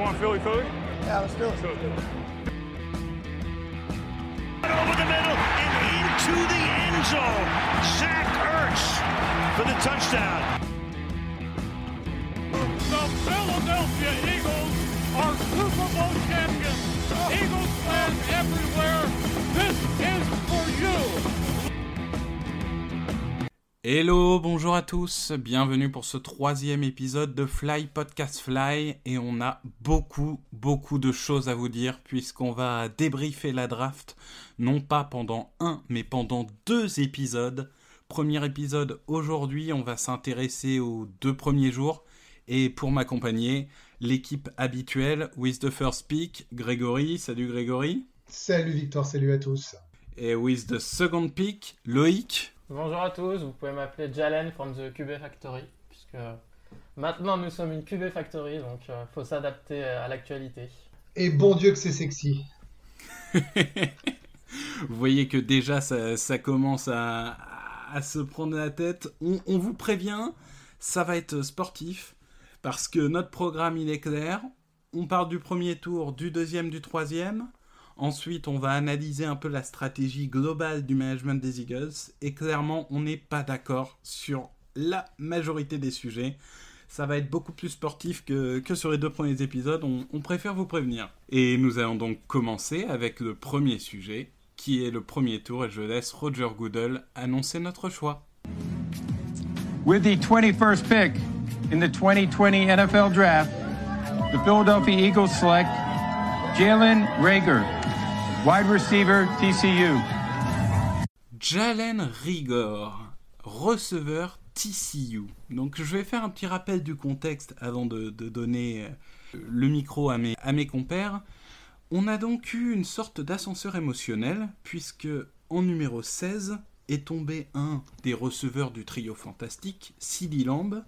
want Philly Philly? Yeah, let's do it. Over the middle and into the end zone. Zach Ertz for the touchdown. The Philadelphia Eagles are Super Bowl champions. Eagles fans everywhere, Hello, bonjour à tous, bienvenue pour ce troisième épisode de Fly Podcast Fly et on a beaucoup beaucoup de choses à vous dire puisqu'on va débriefer la draft non pas pendant un mais pendant deux épisodes. Premier épisode aujourd'hui, on va s'intéresser aux deux premiers jours et pour m'accompagner, l'équipe habituelle with the first pick, Grégory, salut Grégory. Salut Victor, salut à tous. Et with the second pick, Loïc. Bonjour à tous, vous pouvez m'appeler Jalen from the QB Factory, puisque maintenant nous sommes une QB Factory, donc il faut s'adapter à l'actualité. Et bon Dieu que c'est sexy. vous voyez que déjà ça, ça commence à, à, se prendre la tête. On, on, vous prévient, ça va être sportif, parce que notre programme il est clair. On part du premier tour, du deuxième, du troisième. Ensuite, on va analyser un peu la stratégie globale du management des Eagles. Et clairement, on n'est pas d'accord sur la majorité des sujets. Ça va être beaucoup plus sportif que, que sur les deux premiers épisodes. On, préfère vous prévenir. Et nous allons donc commencer avec le premier sujet, qui est le premier tour. Et je laisse Roger Goodell annoncer notre choix. With the 21st pick in the 2020 NFL Draft, the Philadelphia Eagles select Jalen Rager, wide receiver TCU. Jalen Rigor, receveur TCU. Donc je vais faire un petit rappel du contexte avant de, donner le micro à mes, à mes compères. On a donc eu une sorte d'ascenseur émotionnel puisque en numéro 16 est tombé un des receveurs du trio fantastique, CeeDee Lamb,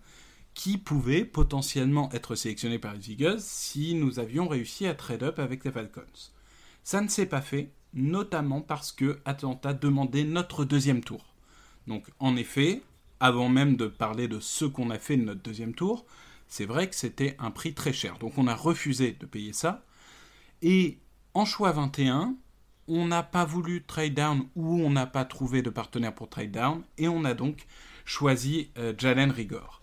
qui pouvait potentiellement être sélectionné par les Eagles si nous avions réussi à trade up avec les Falcons. Ça ne s'est pas fait, notamment parce que Atlanta demandait notre deuxième tour. Donc en effet, avant même de parler de ce qu'on a fait de notre deuxième tour, c'est vrai que c'était un prix très cher. Donc on a refusé de payer ça. Et en choix 21, on n'a pas voulu trade down ou on n'a pas trouvé de partenaire pour trade down. Et on a donc choisi euh, Jalen Rigor.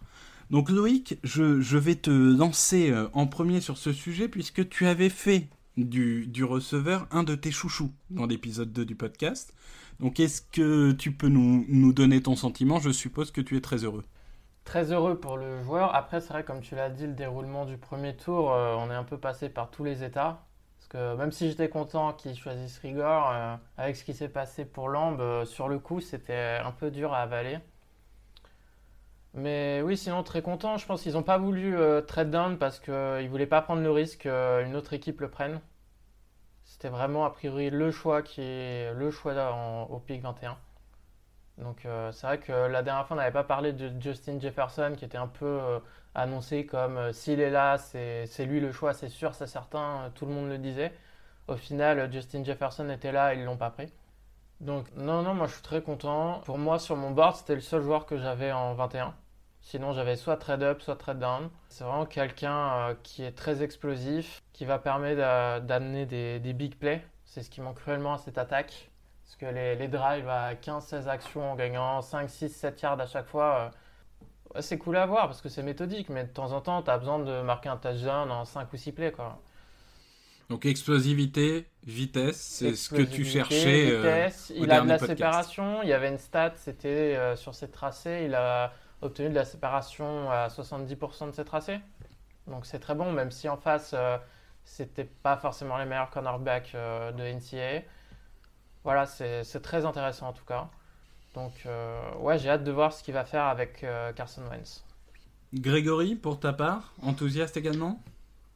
Donc Loïc, je, je, vais te lancer en premier sur ce sujet puisque tu avais fait du, receveur un de tes chouchous dans l'épisode 2 du podcast. Donc est-ce que tu peux nous, donner ton sentiment? Je suppose que tu es très heureux. Très heureux pour le joueur. Après, c'est vrai, comme tu l'as dit, le déroulement du premier tour, euh, on est un peu passé par tous les états. Parce que même si j'étais content qu'ils choisissent Rigor, euh, avec ce qui s'est passé pour Lamb, euh, sur le coup, c'était un peu dur à avaler. Mais oui, sinon très content. Je pense qu'ils n'ont pas voulu euh, trade down parce qu'ils ne voulaient pas prendre le risque qu'une autre équipe le prenne. C'était vraiment a priori le choix qui est le choix au pick 21. Donc euh, c'est vrai que la dernière fois on n'avait pas parlé de Justin Jefferson qui était un peu euh, annoncé comme s'il est là, c'est lui le choix, c'est sûr, c'est certain, tout le monde le disait. Au final, Justin Jefferson était là, ils l'ont pas pris. Donc non, non, moi je suis très content. Pour moi, sur mon board, c'était le seul joueur que j'avais en 21. Sinon, j'avais soit trade up, soit trade down. C'est vraiment quelqu'un euh, qui est très explosif, qui va permettre d'amener des, des, big plays. C'est ce qui manque cruellement à cette attaque. Parce que les, les drives à 15-16 actions en gagnant 5, 6, 7 yards à chaque fois, euh, c'est cool à voir parce que c'est méthodique. Mais de temps en temps, tu as besoin de marquer un touchdown en 5 ou 6 plays. Quoi. Donc explosivité, vitesse, c'est ce que tu cherchais. Vitesse. Euh, il a de la podcast. séparation. Il y avait une stat, c'était euh, sur ses tracés. Il a obtenu de la séparation à 70% de ses tracés. Donc c'est très bon, même si en face, euh, c'était pas forcément les meilleurs cornerbacks euh, de NCAA. Voilà, c'est très intéressant en tout cas. Donc euh, ouais, j'ai hâte de voir ce qu'il va faire avec Carson Wentz. Grégory, pour ta part, enthousiaste également?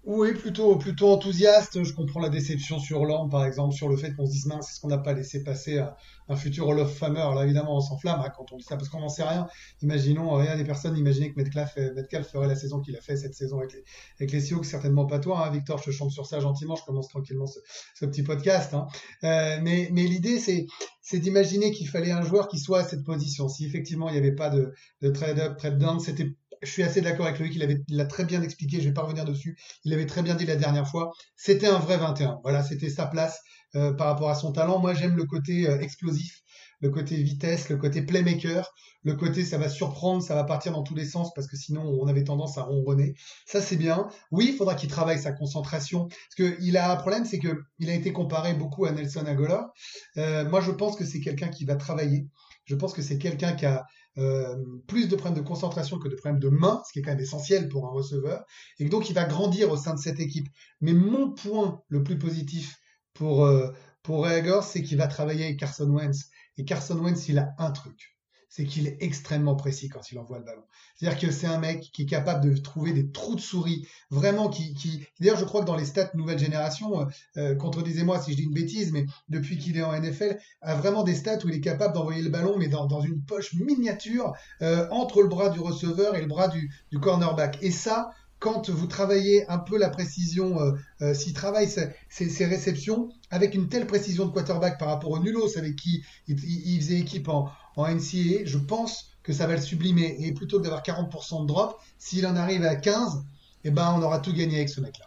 Oui, plutôt, plutôt enthousiaste. Je comprends la déception sur Lamb, par exemple, sur le fait qu'on se dise mince, c'est ce qu'on n'a pas laissé passer à un futur Hall of Famer? Là, évidemment, on s'enflamme hein, quand on dit ça, parce qu'on n'en sait rien. Imaginons, rien des personnes imaginaient que Metcalf, Metcalf ferait la saison qu'il a fait cette saison avec les, avec les Seahawks, certainement pas toi, hein, Victor. Je te chante sur ça gentiment. Je commence tranquillement ce, ce petit podcast. Hein. Euh, mais, mais l'idée, c'est, c'est d'imaginer qu'il fallait un joueur qui soit à cette position. Si effectivement il n'y avait pas de, de trade up, trade down, c'était je suis assez d'accord avec Loïc, il avait, l'a très bien expliqué, je vais pas revenir dessus. Il avait très bien dit la dernière fois. C'était un vrai 21. Voilà, c'était sa place euh, par rapport à son talent. Moi, j'aime le côté euh, explosif, le côté vitesse, le côté playmaker, le côté ça va surprendre, ça va partir dans tous les sens parce que sinon on avait tendance à ronronner. Ça c'est bien. Oui, il faudra qu'il travaille sa concentration parce que il a un problème, c'est que il a été comparé beaucoup à Nelson Aguilar. Euh, moi, je pense que c'est quelqu'un qui va travailler. Je pense que c'est quelqu'un qui a euh, plus de problèmes de concentration que de problèmes de main, ce qui est quand même essentiel pour un receveur, et donc il va grandir au sein de cette équipe. Mais mon point le plus positif pour, euh, pour c'est qu'il va travailler avec Carson Wentz. Et Carson Wentz, il a un truc c'est qu'il est extrêmement précis quand il envoie le ballon. C'est-à-dire que c'est un mec qui est capable de trouver des trous de souris, vraiment qui, qui... d'ailleurs je crois que dans les stats nouvelle génération, euh, euh, contredisez-moi si je dis une bêtise, mais depuis qu'il est en NFL, a vraiment des stats où il est capable d'envoyer le ballon, mais dans, dans une poche miniature euh, entre le bras du receveur et le bras du, du cornerback. Et ça, quand vous travaillez un peu la précision, euh, euh, s'il travaille ses, réceptions avec une telle précision de quarterback par rapport au Nulos avec qui il, faisait équipe en, en, NCAA, je pense que ça va le sublimer. Et plutôt que d'avoir 40% de drop, s'il en arrive à 15, eh ben, on aura tout gagné avec ce mec-là.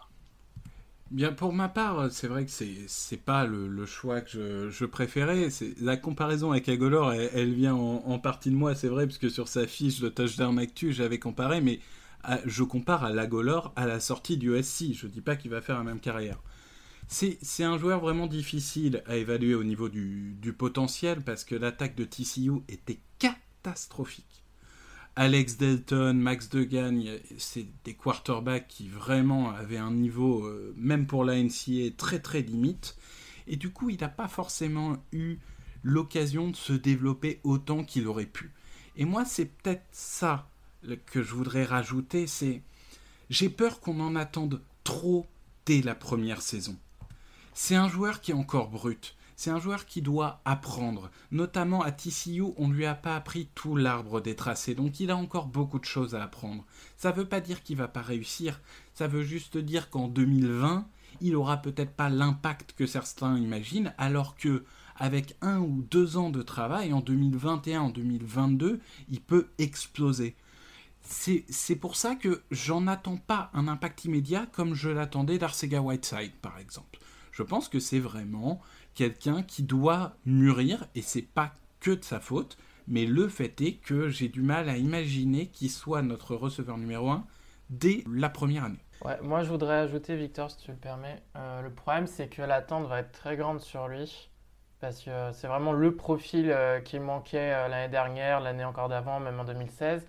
Bien, pour ma part, c'est vrai que c'est, c'est pas le, choix que je, préférais. C'est, la comparaison avec Agolor, elle, vient en, partie de moi, c'est vrai, parce que sur sa fiche de touchdown actu, j'avais comparé, mais je compare à Lagolor à la sortie du SC. Je ne dis pas qu'il va faire la même carrière. C'est un joueur vraiment difficile à évaluer au niveau du, potentiel parce que l'attaque de TCU était catastrophique. Alex Delton, Max Degan, c'est des quarterbacks qui vraiment avaient un niveau, euh, même pour la NCA, très très limite. Et du coup, il n'a pas forcément eu l'occasion de se développer autant qu'il aurait pu. Et moi, c'est peut-être ça que je voudrais rajouter, c'est j'ai peur qu'on en attende trop dès la première saison. C'est un joueur qui est encore brut. C'est un joueur qui doit apprendre. Notamment à TCU, on ne lui a pas appris tout l'arbre des tracés, donc il a encore beaucoup de choses à apprendre. Ça ne veut pas dire qu'il va pas réussir, ça veut juste dire qu'en 2020, il aura peut-être pas l'impact que certains imaginent, alors que avec un ou deux ans de travail, en 2021, en 2022, il peut exploser c'est pour ça que j'en attends pas un impact immédiat comme je l'attendais d'Arcega Whiteside, par exemple. Je pense que c'est vraiment quelqu'un qui doit mûrir, et c'est pas que de sa faute, mais le fait est que j'ai du mal à imaginer qu'il soit notre receveur numéro 1 dès la première année. Ouais, moi je voudrais ajouter, Victor, si tu le permets. Euh, le problème, c'est que l'attente va être très grande sur lui. Parce que c'est vraiment le profil euh, qui manquait euh, l'année dernière, l'année encore d'avant, même en 2016.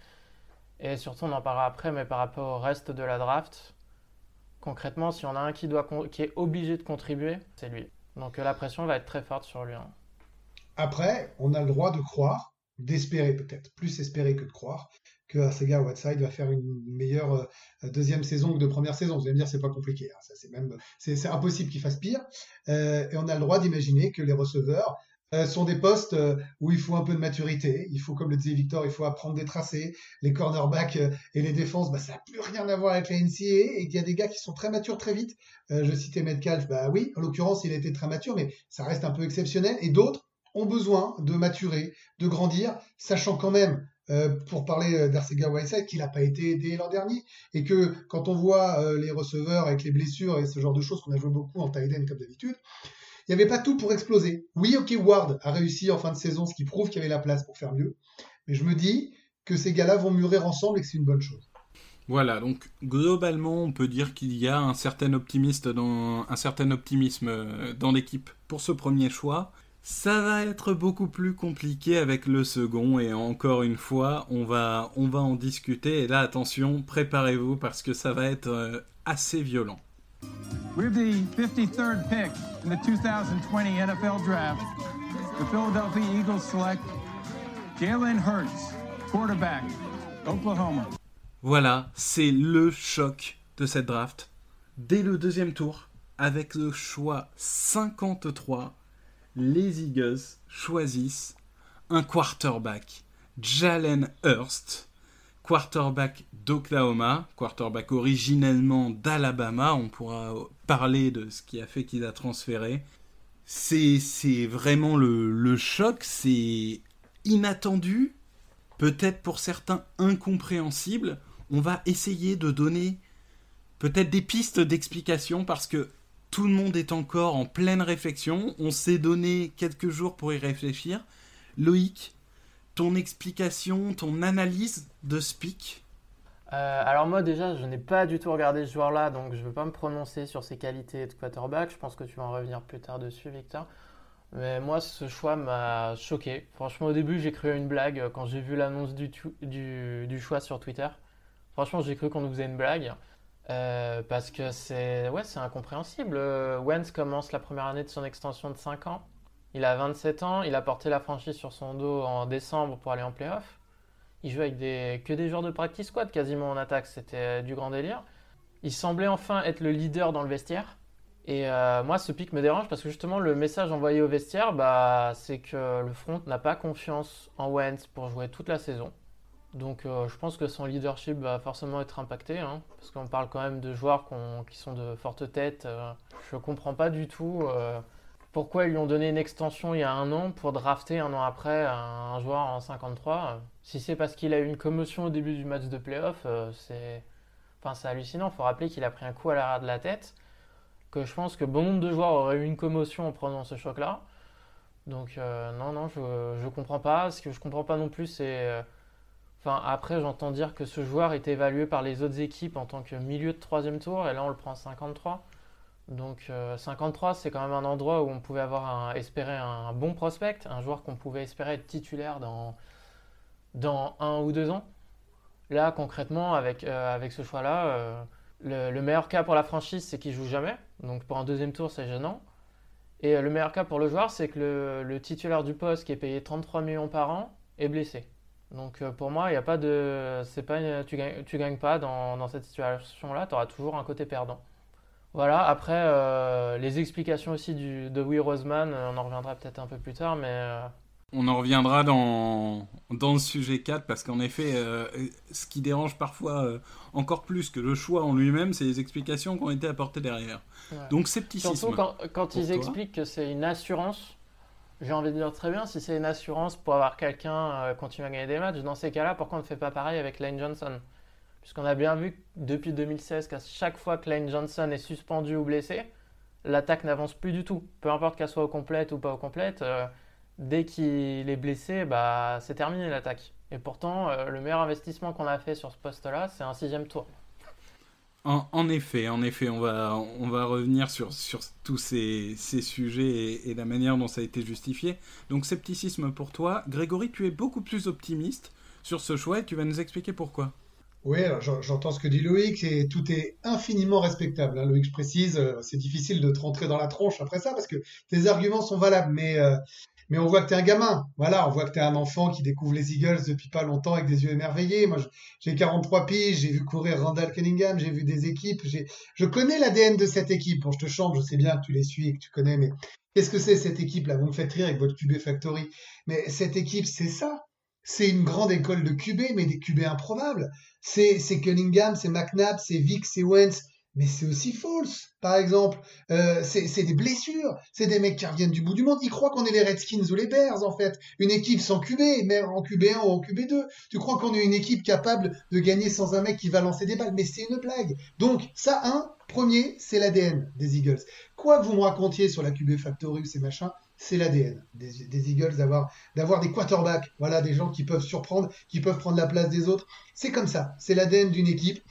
Et surtout, on en parlera après, mais par rapport au reste de la draft, concrètement, si on a un qui, doit, qui est obligé de contribuer, c'est lui. Donc euh, la pression va être très forte sur lui. Hein. Après, on a le droit de croire, d'espérer peut-être, plus espérer que de croire, que Sega Whiteside va faire une meilleure euh, deuxième saison que de première saison. Vous allez me dire, c'est pas compliqué. Hein. Ça, c'est même, c'est, impossible qu'il fasse pire. Euh, et on a le droit d'imaginer que les receveurs euh, sont des postes euh, où il faut un peu de maturité. Il faut, comme le disait Victor, il faut apprendre des tracés. Les cornerbacks euh, et les défenses, bah, ça n'a plus rien à voir avec la NCAA. Et il y a des gars qui sont très matures très vite. je citais Metcalf, bah oui, en l'occurrence, il était très mature, mais ça reste un peu exceptionnel. Et d'autres ont besoin de maturer, de grandir, sachant quand même pour parler d'Arcega Whiteside, qu'il n'a pas été aidé l'an dernier, et que quand on voit les receveurs avec les blessures et ce genre de choses qu'on a joué beaucoup en tight comme d'habitude, il n'y avait pas tout pour exploser. Oui, ok, Ward a réussi en fin de saison, ce qui prouve qu'il y avait la place pour faire mieux. Mais je me dis que ces gars-là vont mûrir ensemble et que c'est une bonne chose. Voilà, donc globalement, on peut dire qu'il y a un certain, optimisme euh, dans l'équipe pour ce premier choix. Ça va être beaucoup plus compliqué avec le second et encore une fois, on va, on va en discuter. Et là, attention, préparez-vous parce que ça va être euh, assez violent. With the 53rd pick in the 2020 NFL Draft, the Philadelphia Eagles select Jalen Hurts, quarterback, Oklahoma. Voilà, c'est le choc de cette draft. Dès le deuxième tour, avec le choix 53, les Eagles choisissent un quarterback, Jalen Hurst, quarterback d'Oklahoma, quarterback originellement d'Alabama. On pourra parler de ce qui a fait qu'il a transféré. C'est vraiment le, le choc, c'est inattendu, peut-être pour certains incompréhensible. on va essayer de donner peut-être des pistes d'explication parce que tout le monde est encore en pleine réflexion. On s'est donné quelques jours pour y réfléchir. Loïc, ton explication, ton analyse de Speak euh, alors moi déjà, je n'ai pas du tout regardé ce joueur-là, donc je ne veux pas me prononcer sur ses qualités de quarterback. Je pense que tu vas en revenir plus tard dessus, Victor. Mais moi, ce choix m'a choqué. Franchement, au début, j'ai cru une blague quand j'ai vu l'annonce du, choix sur Twitter. Franchement, j'ai cru qu'on nous faisait une blague. Euh, parce que c'est ouais, incompréhensible. Euh, Wentz commence la première année de son extension de 5 ans. Il a 27 ans, il a porté la franchise sur son dos en décembre pour aller en playoff. Il joue avec des, que des joueurs de practice squad quasiment en attaque, c'était du grand délire. Il semblait enfin être le leader dans le vestiaire. Et euh, moi, ce pic me dérange parce que justement, le message envoyé au vestiaire, bah, c'est que le front n'a pas confiance en Wentz pour jouer toute la saison. Donc euh, je pense que son leadership va forcément être impacté, hein, parce qu'on parle quand même de joueurs qui sont de fortes têtes. Euh, je ne comprends pas du tout euh, pourquoi ils lui ont donné une extension il y a un an pour drafter un an après un, joueur en 53. Si c'est parce qu'il a eu une commotion au début du match de playoff, c'est enfin, hallucinant. Il faut rappeler qu'il a pris un coup à l'arrière de la tête, que je pense que bon nombre de joueurs auraient eu une commotion en prenant ce choc-là. Donc non, non, je ne comprends pas. Ce que je comprends pas non plus, c'est Enfin, après, j'entends dire que ce joueur est évalué par les autres équipes en tant que milieu de troisième tour, et là on le prend 53. Donc 53, euh, c'est quand même un endroit où on pouvait avoir espérer un bon prospect, un joueur qu'on pouvait espérer être titulaire dans, dans un ou deux ans. Là, concrètement, avec, euh, avec ce choix-là, euh, le, meilleur cas pour la franchise, c'est qu'il joue jamais. Donc pour un deuxième tour, c'est gênant. Et le meilleur cas pour le joueur, c'est que le, le titulaire du poste, qui est payé 33 millions par an, est blessé. Donc pour moi, il n'y a pas de. C'est pas tu gagnes, tu gagnes pas dans, dans cette situation-là, tu auras toujours un côté perdant. Voilà, après, euh, les explications aussi du, de Will Roseman, on en reviendra peut-être un peu plus tard, mais. Euh, on en reviendra dans, dans le sujet 4 parce qu'en effet, ce qui dérange parfois encore plus que le choix en lui-même, c'est les explications qui ont été apportées derrière. Donc scepticisme. Surtout quand, quand ils expliquent que c'est une assurance j'ai envie de dire très bien, si c'est une assurance pour avoir quelqu'un euh, continuer à gagner des matchs, dans ces cas-là, pourquoi on ne fait pas pareil avec Lane Johnson? Puisqu'on a bien vu depuis 2016 qu'à chaque fois que Lane Johnson est suspendu ou blessé, l'attaque n'avance plus du tout. Peu importe qu'elle soit au complète ou pas au complète, euh, dès qu'il est blessé, bah, c'est terminé l'attaque. Et pourtant, euh, le meilleur investissement qu'on a fait sur ce poste-là, c'est un sixième tour. En, effet, en effet, on va, revenir sur, tous ces, ces sujets et, la manière dont ça a été justifié. Donc, scepticisme pour toi. Grégory, tu es beaucoup plus optimiste sur ce choix et tu vas nous expliquer pourquoi. Oui, j'entends ce que dit Loïc et tout est infiniment respectable. Hein. Loïc, je précise, euh, c'est difficile de te rentrer dans la tronche après ça parce que tes arguments sont valables, mais euh, mais on voit que tu es un gamin. Voilà, on voit que tu es un enfant qui découvre les Eagles depuis pas longtemps avec des yeux émerveillés. Moi, j'ai 43 piges, j'ai vu courir Randall Cunningham, j'ai vu des équipes. Je connais l'ADN de cette équipe. Bon, je te chante, je sais bien que tu les suis et que tu connais, mais qu'est-ce que c'est cette équipe-là? Vous me faites rire avec votre QB Factory. Mais cette équipe, c'est ça. C'est une grande école de QB, mais des QB improbables. C'est Cunningham, c'est McNabb, c'est Vic, c'est Wentz mais c'est aussi false, par exemple. Euh, c'est des blessures, c'est des mecs qui reviennent du bout du monde. Ils croient qu'on est les Redskins ou les Bears, en fait. Une équipe sans QB, même en QB1 ou en QB2. Tu crois qu'on est une équipe capable de gagner sans un mec qui va lancer des balles, mais c'est une blague. Donc, ça, un, premier, c'est l'ADN des Eagles. Quoi que vous me racontiez sur la QB Factory ou ces machins, c'est l'ADN des, Eagles d'avoir des quarterbacks, voilà, des gens qui peuvent surprendre, qui peuvent prendre la place des autres. C'est comme ça, c'est l'ADN d'une équipe.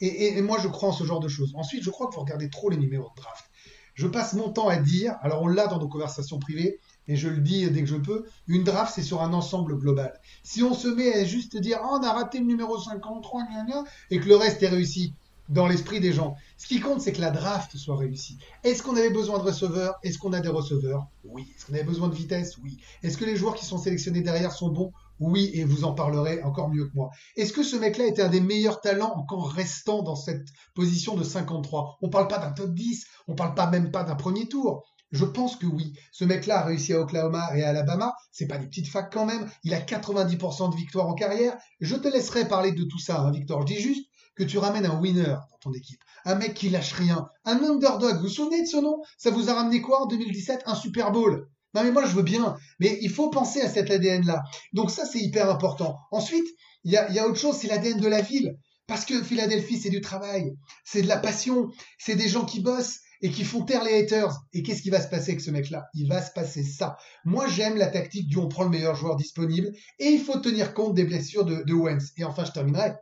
Et, moi, je crois en ce genre de choses. Ensuite, je crois que vous regardez trop les numéros de draft. Je passe mon temps à dire, alors on l'a dans nos conversations privées, et je le dis dès que je peux, une draft, c'est sur un ensemble global. Si on se met à juste dire, oh, on a raté le numéro 53, et que le reste est réussi, dans l'esprit des gens. Ce qui compte, c'est que la draft soit réussie. Est-ce qu'on avait besoin de receveurs? Est-ce qu'on a des receveurs? Oui. Est-ce qu'on avait besoin de vitesse? Oui. Est-ce que les joueurs qui sont sélectionnés derrière sont bons? Oui, et vous en parlerez encore mieux que moi. Est-ce que ce mec-là était un des meilleurs talents encore restant dans cette position de 53 On ne parle pas d'un top 10, on ne parle pas même pas d'un premier tour. Je pense que oui. Ce mec-là a réussi à Oklahoma et à Alabama. C'est pas des petites facs quand même. Il a 90% de victoires en carrière. Je te laisserai parler de tout ça, hein, Victor. Je dis juste que tu ramènes un winner dans ton équipe, un mec qui lâche rien, un underdog. Vous vous souvenez de ce nom? Ça vous a ramené quoi en 2017 Un Super Bowl. Non mais moi je veux bien, mais il faut penser à cet ADN là. Donc ça c'est hyper important. Ensuite, il y a, y a autre chose, c'est l'ADN de la ville. Parce que Philadelphie, c'est du travail, c'est de la passion, c'est des gens qui bossent et qui font taire les haters. Et qu'est-ce qui va se passer avec ce mec-là? Il va se passer ça. Moi, j'aime la tactique du on prend le meilleur joueur disponible et il faut tenir compte des blessures de, de Wentz. Et enfin, je terminerai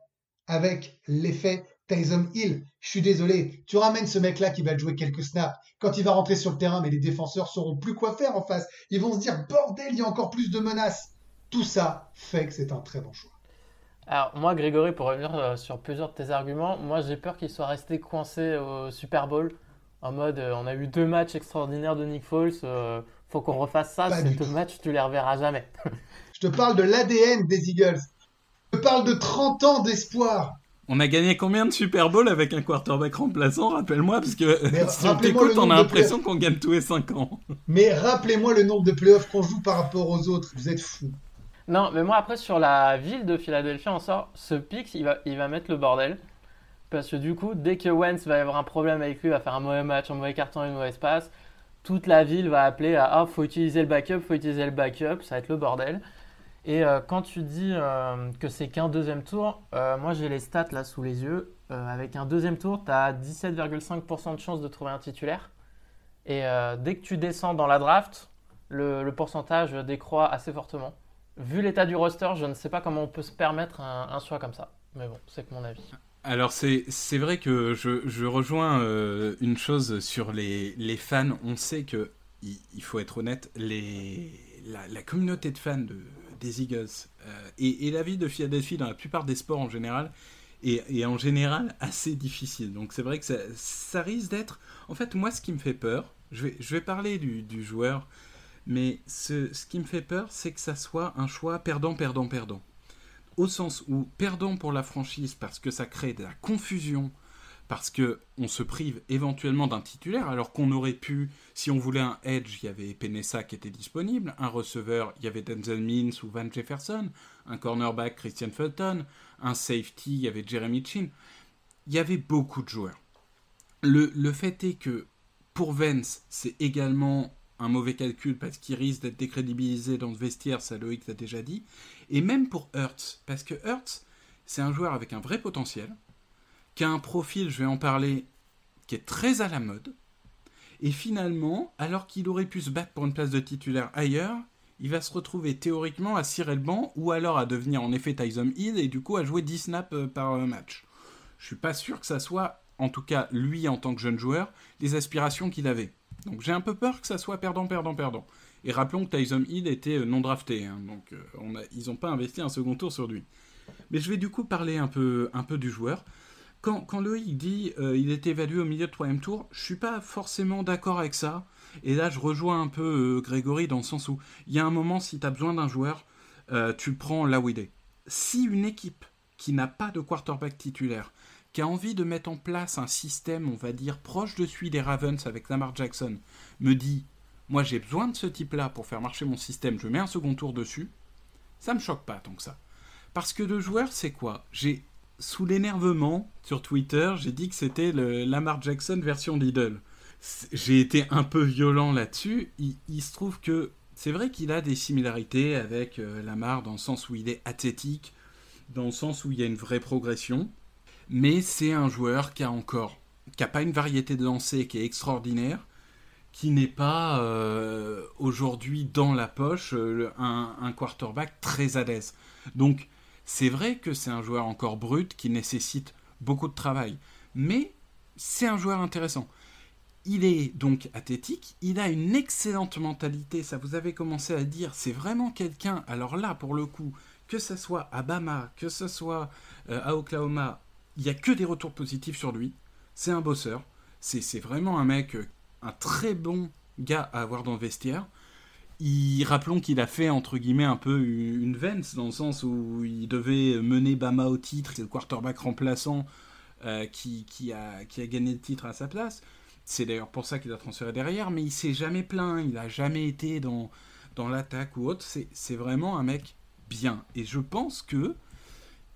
avec l'effet Tyson Hill. Je suis désolé, tu ramènes ce mec-là qui va jouer quelques snaps. Quand il va rentrer sur le terrain, mais les défenseurs sauront plus quoi faire en face. Ils vont se dire bordel, il y a encore plus de menaces. Tout ça fait que c'est un très bon choix. Alors moi, Grégory, pour revenir euh, sur plusieurs de tes arguments, moi j'ai peur qu'il soit resté coincé au Super Bowl. En mode, euh, on a eu deux matchs extraordinaires de Nick Foles, euh, faut qu'on refasse ça, Pas ces deux matchs, tu les reverras jamais. Je te parle de l'ADN des Eagles. Je parle de 30 ans d'espoir. On a gagné combien de Super Bowl avec un quarterback remplaçant Rappelle-moi, parce que Mais si on rappelez-moi t'écoute, le on a nombre de l'impression qu'on gagne tous les 5 ans. Mais rappelez-moi le nombre de playoffs qu'on joue par rapport aux autres. Vous êtes fous. Non, mais moi après sur la ville de Philadelphie, on sort, ce pic, il va, il va mettre le bordel. Parce que du coup, dès que Wentz va avoir un problème avec lui, va faire un mauvais match, un mauvais carton, une mauvaise passe, toute la ville va appeler à ah, faut utiliser le backup, faut utiliser le backup, ça va être le bordel. Et euh, quand tu dis euh, que c'est qu'un deuxième tour, euh, moi j'ai les stats là sous les yeux. Avec un deuxième tour, tu as 17,5% de chance de trouver un titulaire. Et dès que tu descends dans la draft, le, pourcentage décroît assez fortement. Vu l'état du roster, je ne sais pas comment on peut se permettre un, choix comme ça. Mais bon, c'est que mon avis. Alors c'est vrai que je, rejoins une chose sur les, les fans. On sait que, il, faut être honnête, les, la communauté de fans de, des Eagles euh, et, la vie de Philadelphie dans la plupart des sports en général est, en général assez difficile. Donc c'est vrai que ça, ça risque d'être... En fait, moi ce qui me fait peur, je vais, parler du, du joueur, mais ce, ce qui me fait peur, c'est que ça soit un choix perdant, perdant, perdant au sens où perdant pour la franchise parce que ça crée de la confusion, parce que on se prive éventuellement d'un titulaire, alors qu'on aurait pu, si on voulait un edge, il y avait Penessa qui était disponible, un receveur, il y avait Denzel Mims ou Van Jefferson, un cornerback Christian Fulton, un safety, il y avait Jeremy Chin. Il y avait beaucoup de joueurs. Le, le fait est que pour Vance, c'est également un mauvais calcul parce qu'il risque d'être décrédibilisé dans le vestiaire, ça Loïc l'a déjà dit. Et même pour Hurts, parce que Hurts, c'est un joueur avec un vrai potentiel, qui a un profil, je vais en parler, qui est très à la mode. Et finalement, alors qu'il aurait pu se battre pour une place de titulaire ailleurs, il va se retrouver théoriquement à cirer le banc ou alors à devenir en effet Tyson Hill et du coup à jouer 10 snaps euh, par euh, match. Je suis pas sûr que ça soit, en tout cas lui en tant que jeune joueur, les aspirations qu'il avait. Donc j'ai un peu peur que ça soit perdant, perdant, perdant. Et rappelons que Tyson Hill était euh, non drafté, hein, donc ils n'ont pas investi un second tour sur lui. Mais je vais du coup parler un peu, un peu du joueur. Quand, Loïc dit euh, il est évalué au milieu de troisième tour, je suis pas forcément d'accord avec ça. Et là, je rejoins un peu euh, Grégory dans le sens où il y a un moment, si tu as besoin d'un joueur, euh, tu le prends là où il est. Si une équipe qui n'a pas de quarterback titulaire, qui a envie de mettre en place un système, on va dire, proche de celui des Ravens avec Lamar Jackson, me dit moi j'ai besoin de ce type-là pour faire marcher mon système, je mets un second tour dessus, ça me choque pas tant que ça. Parce que le joueur, c'est quoi? J'ai sous l'énervement sur Twitter, j'ai dit que c'était le Lamar Jackson version Lidl. J'ai été un peu violent là-dessus. Il, se trouve que c'est vrai qu'il a des similarités avec euh, Lamar dans le sens où il est athlétique, dans le sens où il y a une vraie progression. Mais c'est un joueur qui a encore, qui a pas une variété de lancer qui est extraordinaire, qui n'est pas euh, aujourd'hui dans la poche euh, un, un quarterback très à l'aise. Donc c'est vrai que c'est un joueur encore brut qui nécessite beaucoup de travail, mais c'est un joueur intéressant. Il est donc athlétique, il a une excellente mentalité, ça vous avez commencé à dire, c'est vraiment quelqu'un, alors là pour le coup, que ce soit à Bama, que ce soit euh, à Oklahoma, il n'y a que des retours positifs sur lui, c'est un bosseur, c'est c'est vraiment un mec, euh, un très bon gars à avoir dans le vestiaire. Il, rappelons qu'il a fait entre guillemets un peu une Vence dans le sens où il devait mener Bama au titre, c'est le quarterback remplaçant euh, qui, qui, a, qui a gagné le titre à sa place. C'est d'ailleurs pour ça qu'il a transféré derrière, mais il s'est jamais plaint, il n'a jamais été dans, dans l'attaque ou autre. C'est c'est vraiment un mec bien. Et je pense que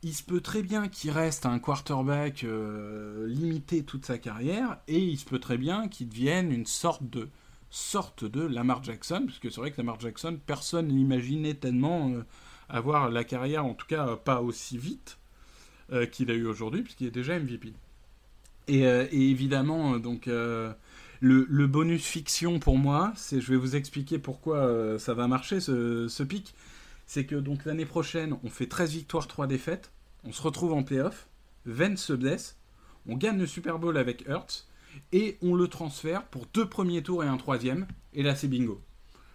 il se peut très bien qu'il reste un quarterback euh, limité toute sa carrière, et il se peut très bien qu'il devienne une sorte de sorte de Lamar Jackson, parce que c'est vrai que Lamar Jackson, personne n'imaginait tellement euh, avoir la carrière, en tout cas euh, pas aussi vite. euh, qu'il a eu aujourd'hui, puisqu'il est déjà MVP. Et, évidemment, donc, le, bonus fiction pour moi, c'est, je vais vous expliquer pourquoi ça va marcher ce, pic. C'est que donc l'année prochaine, on fait 13 victoires, 3 défaites. On se retrouve en playoff. Vance se blesse. On gagne le Super Bowl avec Hurts. Et on le transfère pour deux premiers tours et un troisième. Et là, c'est bingo.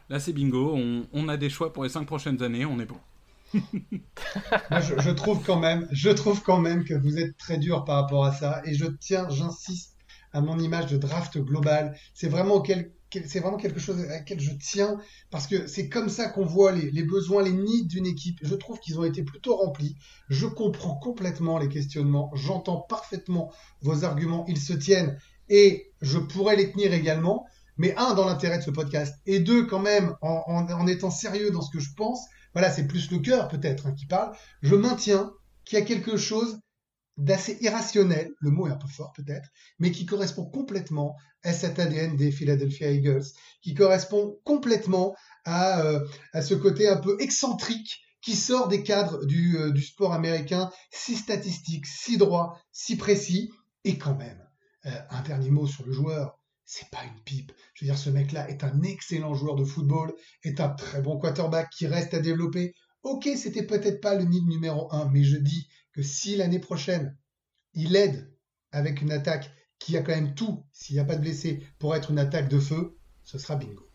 Là, c'est bingo. On, a des choix pour les 5 prochaines années. On est bon. Je, trouve quand même, je trouve quand même que vous êtes très dur par rapport à ça. Et je tiens, j'insiste à mon image de draft global. C'est vraiment quel, c'est vraiment quelque chose à laquelle je tiens parce que c'est comme ça qu'on voit les, besoins, les needs d'une équipe. Je trouve qu'ils ont été plutôt remplis. Je comprends complètement les questionnements. J'entends parfaitement vos arguments. Ils se tiennent et je pourrais les tenir également. Mais un, dans l'intérêt de ce podcast, et deux, quand même, en, étant sérieux dans ce que je pense, voilà, c'est plus le cœur peut-être hein, qui parle, je maintiens qu'il y a quelque chose d'assez irrationnel, le mot est un peu fort peut-être, mais qui correspond complètement à cet ADN des Philadelphia Eagles, qui correspond complètement à, euh, à ce côté un peu excentrique qui sort des cadres du, euh, du sport américain, si statistique, si droit, si précis, et quand même, euh, un dernier mot sur le joueur, c'est pas une pipe. Je veux dire, ce mec-là est un excellent joueur de football, est un très bon quarterback qui reste à développer. Ok, c'était peut-être pas le nid numéro un, mais je dis que si l'année prochaine, il aide avec une attaque qui a quand même tout, s'il n'y a pas de blessés, pour être une attaque de feu, ce sera bingo.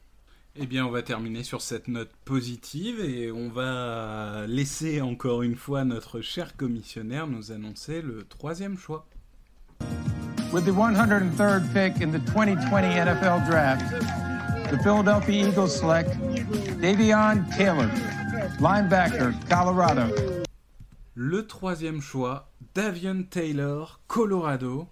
Eh bien, on va terminer sur cette note positive et on va laisser encore une fois notre cher commissionnaire nous annoncer le troisième choix. With the 103rd pick in the 2020 NFL Draft, the Philadelphia Eagles select Davion Taylor, linebacker, Colorado. Le troisième choix, Davion Taylor, Colorado,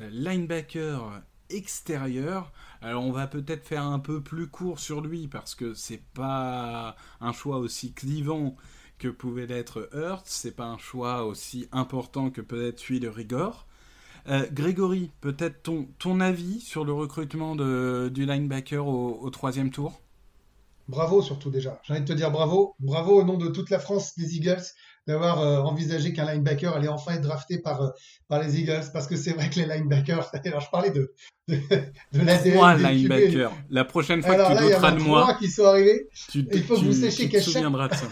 euh, linebacker extérieur. Alors on va peut-être faire un peu plus court sur lui parce que c'est pas un choix aussi clivant que pouvait l'être Hurts, c'est pas un choix aussi important que peut être celui de Rigor. Euh, Grégory, peut-être ton, ton avis sur le recrutement de, du linebacker au, au troisième tour? Bravo surtout déjà. J'ai envie de te dire bravo. Bravo au nom de toute la France des Eagles d'avoir euh, envisagé qu'un linebacker allait enfin être drafté par, euh, par les Eagles parce que c'est vrai que les linebackers, alors je parlais de, de, de l'ADN QB. linebackers. La prochaine fois Alors que là, tu doteras a de moi, qui sont arrivés. tu, Il faut que vous sachiez qu'à chaque- souviendras de ça.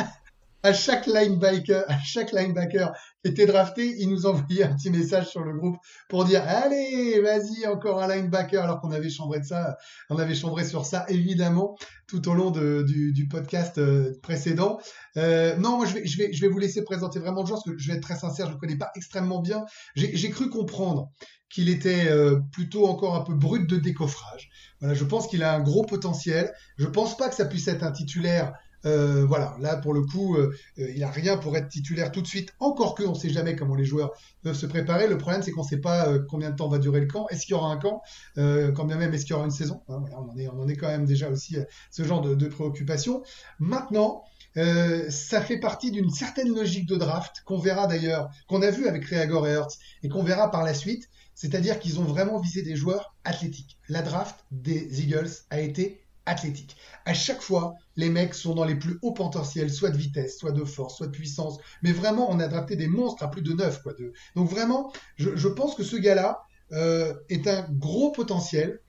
À chaque linebacker, à chaque linebacker qui était drafté, il nous envoyait un petit message sur le groupe pour dire allez, vas-y, encore un linebacker, alors qu'on avait chambré de ça, on avait chambré sur ça évidemment tout au long du, podcast euh, précédent. Euh, non, moi je vais, je vais, je vais vous laisser présenter vraiment le joueur parce que je vais être très sincère, je ne connais pas extrêmement bien. J'ai j'ai cru comprendre qu'il était euh, plutôt encore un peu brut de décoffrage. Voilà, je pense qu'il a un gros potentiel. Je pense pas que ça puisse être un titulaire. Euh, voilà, là pour le coup, euh, euh, il a rien pour être titulaire tout de suite. Encore que on sait jamais comment les joueurs peuvent se préparer. Le problème, c'est qu'on sait pas euh, combien de temps va durer le camp. Est-ce qu'il y aura un camp? Euh, Quand bien même, est-ce qu'il y aura une saison? Hein, voilà, on en est, quand même déjà aussi à ce genre de, de préoccupation. Maintenant, euh, ça fait partie d'une certaine logique de draft qu'on verra d'ailleurs, qu'on a vu avec Reagor et Hurts et qu'on verra par la suite. C'est-à-dire qu'ils ont vraiment visé des joueurs athlétiques. La draft des Eagles a été athlétique. À chaque fois, les mecs sont dans les plus hauts potentiels, soit de vitesse, soit de force, soit de puissance. Mais vraiment, on a drafté des monstres à plus de 9. Quoi. Donc vraiment, je, je pense que ce gars-là euh, est un gros potentiel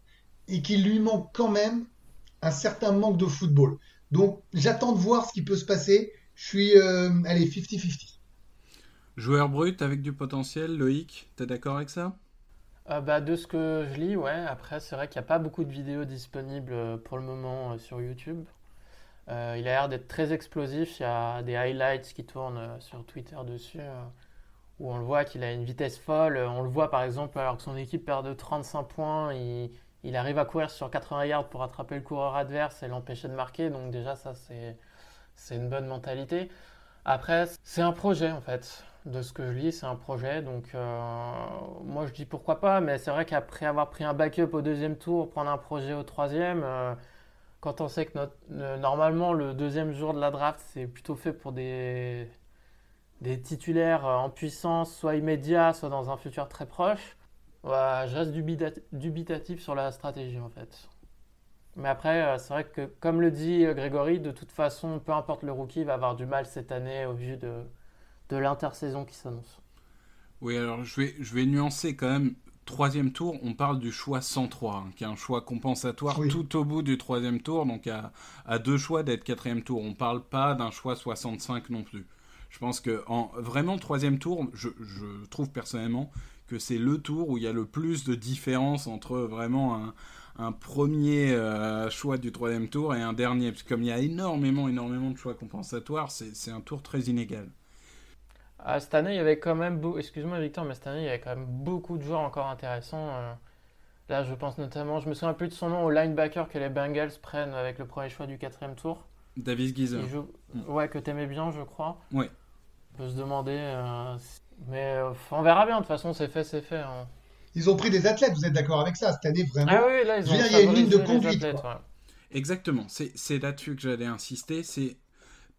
et qu'il lui manque quand même un certain manque de football. Donc j'attends de voir ce qui peut se passer. Je suis, euh, allez, 50-50. Joueur brut avec du potentiel, Loïc, t'es d'accord avec ça? Euh, bah, de ce que je lis, ouais. Après, c'est vrai qu'il n'y a pas beaucoup de vidéos disponibles euh, pour le moment euh, sur YouTube. Euh, il a l'air d'être très explosif. Il y a des highlights qui tournent sur Twitter dessus où on le voit qu'il a une vitesse folle. On le voit par exemple alors que son équipe perd de 35 points, il, il arrive à courir sur 80 yards pour attraper le coureur adverse et l'empêcher de marquer. Donc déjà ça c'est une bonne mentalité. Après c'est un projet en fait. De ce que je lis, c'est un projet. Donc euh, moi je dis pourquoi pas, mais c'est vrai qu'après avoir pris un backup au deuxième tour, prendre un projet au troisième. euh, quand on sait que normalement le deuxième jour de la draft c'est plutôt fait pour des, des titulaires euh, en puissance, soit immédiats, soit dans un futur très proche, ouais, je reste dubita- dubitatif sur la stratégie en fait. Mais après, c'est vrai que comme le dit Grégory, de toute façon, peu importe le rookie, il va avoir du mal cette année au vu de, de l'intersaison qui s'annonce. Oui, alors je vais, je vais nuancer quand même. Troisième tour, on parle du choix 103, hein, qui est un choix compensatoire Oui. tout au bout du troisième tour, donc à, à deux choix d'être quatrième tour. On parle pas d'un choix 65 non plus. Je pense que en, vraiment troisième tour, je, je trouve personnellement que c'est le tour où il y a le plus de différence entre vraiment un, un premier euh, choix du troisième tour et un dernier. Parce que comme il y a énormément, énormément de choix compensatoires, c'est un tour très inégal. Ah, cette année, il y avait quand même beau... Excuse-moi Victor, mais cette année, il y avait quand même beaucoup de joueurs encore intéressants. euh. Là, je pense notamment, je me souviens plus de son nom, au linebacker que les Bengals prennent avec le premier choix du quatrième tour. Davis Gizer. Il joue... Mm. Ouais, que t'aimais bien, je crois. Ouais. On peut se demander. euh, Mais euh, on verra bien, de toute façon, c'est fait, c'est fait. hein. Ils ont pris des athlètes, vous êtes d'accord avec ça Cette année, vraiment? Ah oui, là, ils ont dire, il y a une ligne de conduite, athlètes, quoi. ouais. Exactement, c'est c'est là-dessus que j'allais insister, c'est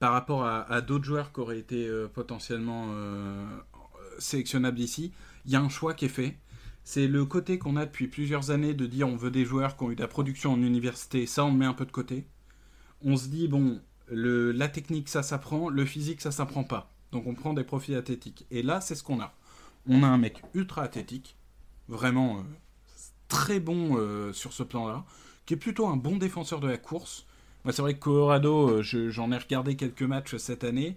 par rapport à, d'autres joueurs qui auraient été euh, potentiellement euh, sélectionnables ici, il y a un choix qui est fait. C'est le côté qu'on a depuis plusieurs années de dire on veut des joueurs qui ont eu de la production en université, ça on le met un peu de côté. On se dit, bon, la technique ça s'apprend, le physique ça s'apprend pas. Donc on prend des profils athlétiques. Et là c'est ce qu'on a. On a un mec ultra athlétique, vraiment euh, très bon sur ce plan-là qui est plutôt un bon défenseur de la course. C'est vrai que Colorado, euh, je- j'en ai regardé quelques matchs cette année.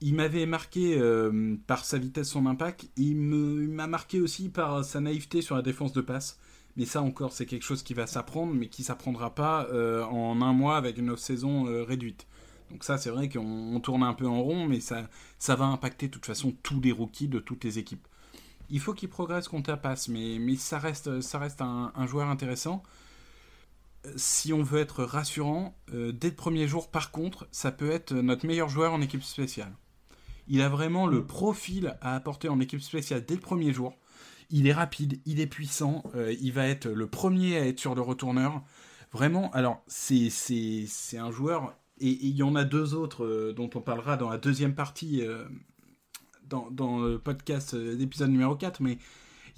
Il m'avait marqué euh, par sa vitesse, son impact. Il m'a marqué aussi par sa naïveté sur la défense de passe. Mais ça encore, c'est quelque chose qui va s'apprendre, mais qui s'apprendra pas euh, en un mois avec une saison réduite. Donc ça, c'est vrai qu'on on tourne un peu en rond, mais ça, va impacter de toute façon tous les rookies de toutes les équipes. Il faut qu'il progresse contre la passe, mais, ça reste, un joueur intéressant si on veut être rassurant, euh, dès le premier jour, par contre, ça peut être notre meilleur joueur en équipe spéciale. Il a vraiment le profil à apporter en équipe spéciale dès le premier jour. Il est rapide, il est puissant, euh, il va être le premier à être sur le retourneur. Vraiment, alors, c'est, c'est, c'est un joueur, et il y en a deux autres euh, dont on parlera dans la deuxième partie, dans, dans le podcast d'épisode numéro 4, mais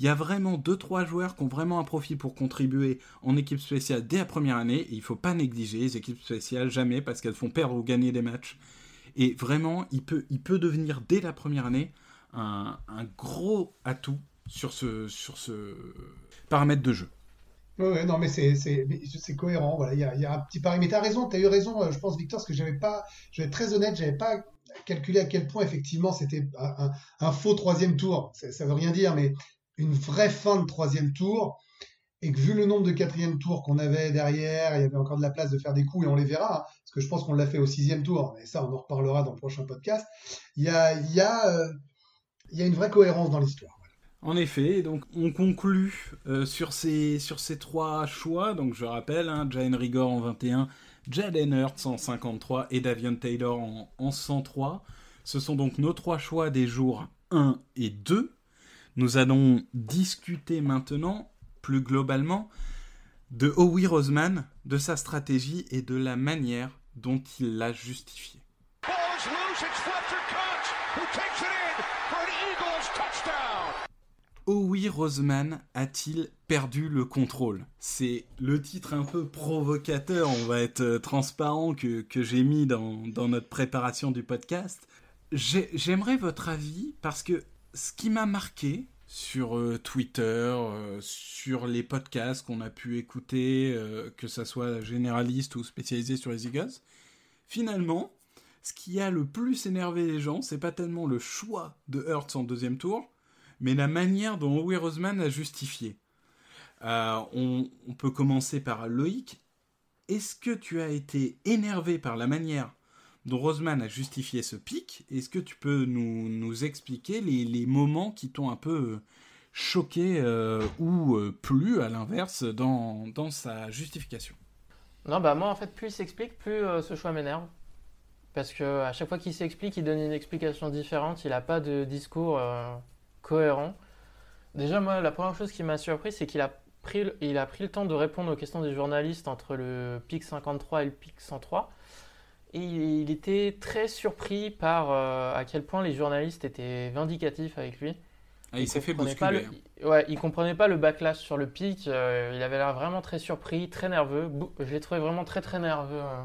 il y a vraiment deux trois joueurs qui ont vraiment un profil pour contribuer en équipe spéciale dès la première année. Et il faut pas négliger les équipes spéciales jamais parce qu'elles font perdre ou gagner des matchs. Et vraiment, il peut, il peut devenir dès la première année un, un gros atout sur ce, sur ce paramètre de jeu. Ouais, non, mais c'est cohérent. Voilà, il y a, un petit pari. Mais tu as raison, tu as eu raison, euh, je pense, Victor, parce que j'avais pas, je vais être très honnête, j'avais pas calculé à quel point, effectivement, c'était un faux troisième tour. Ça, ça veut rien dire, mais une vraie fin de troisième tour. Et que vu le nombre de quatrième tours qu'on avait derrière, il y avait encore de la place de faire des coups, et on les verra, hein, parce que je pense qu'on l'a fait au sixième tour, et ça, on en reparlera dans le prochain podcast. Il y a, il y a, euh, y a une vraie cohérence dans l'histoire. En effet, donc on conclut euh, sur, ces, sur ces trois choix. Donc je rappelle, hein, Jalen Rigor en 21, Jalen Hurts en 53 et Davion Taylor en, en 103. Ce sont donc nos trois choix des jours 1 et 2. Nous allons discuter maintenant, plus globalement, de Howie Roseman, de sa stratégie et de la manière dont il l'a justifié. Ball's loose. It's Fletcher Cox who takes it in for an Eagles touchdown. Howie Roseman a-t-il perdu le contrôle? C'est le titre un peu provocateur, on va être euh, transparent, que, que j'ai mis dans, dans notre préparation du podcast. J'ai- J'aimerais votre avis parce que ce qui m'a marqué sur euh, Twitter, euh, sur les podcasts qu'on a pu écouter, euh, que ça soit généraliste ou spécialisé sur les Eagles, finalement, ce qui a le plus énervé les gens, c'est pas tellement le choix de Hurts en deuxième tour, mais la manière dont Howie Roseman a justifié. On peut commencer par Loïc. Est-ce que tu as été énervé par la manière dont Roseman a justifié ce pic Est-ce que tu peux nous, expliquer les, moments qui t'ont un peu euh, choqué euh, ou euh, plu, à l'inverse, dans, sa justification? Non, bah moi en fait, plus il s'explique, plus ce choix m'énerve. Parce que à chaque fois qu'il s'explique, il donne une explication différente, il n'a pas de discours cohérent. Déjà, moi, la première chose qui m'a surpris, c'est qu'il a, pris a pris le temps de répondre aux questions des journalistes entre le pic 53 et le pic 103. Et il, était très surpris par euh, à quel point les journalistes étaient vindicatifs avec lui. ah, Il s'est fait comprenait pas bousculer. le- Ouais, il comprenait pas le backlash sur le pic. euh, il avait l'air vraiment très surpris, très nerveux. Je l'ai trouvé vraiment très très nerveux, euh,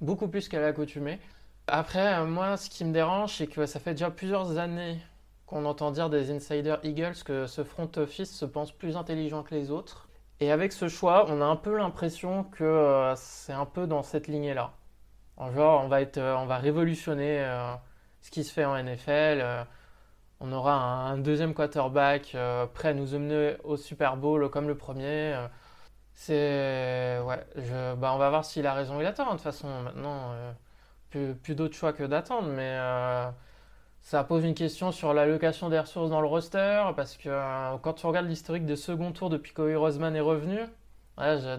beaucoup plus qu'à l'accoutumée. Après, moi, ce qui me dérange, c'est que ça fait déjà plusieurs années qu'on entend dire des insiders Eagles que ce front office se pense plus intelligent que les autres. Et avec ce choix, on a un peu l'impression que c'est un peu dans cette lignée-là. En genre, on va, être, euh, on va révolutionner euh, ce qui se fait en NFL. on aura un, deuxième quarterback prêt à nous emmener au Super Bowl comme le premier. c'est. Bah, on va voir s'il a raison ou il a tort. De toute façon, maintenant, plus, plus d'autre choix que d'attendre. Mais ça pose une question sur l'allocation des ressources dans le roster, parce que euh, quand tu regardes l'historique des second tours depuis que Rosman est revenu,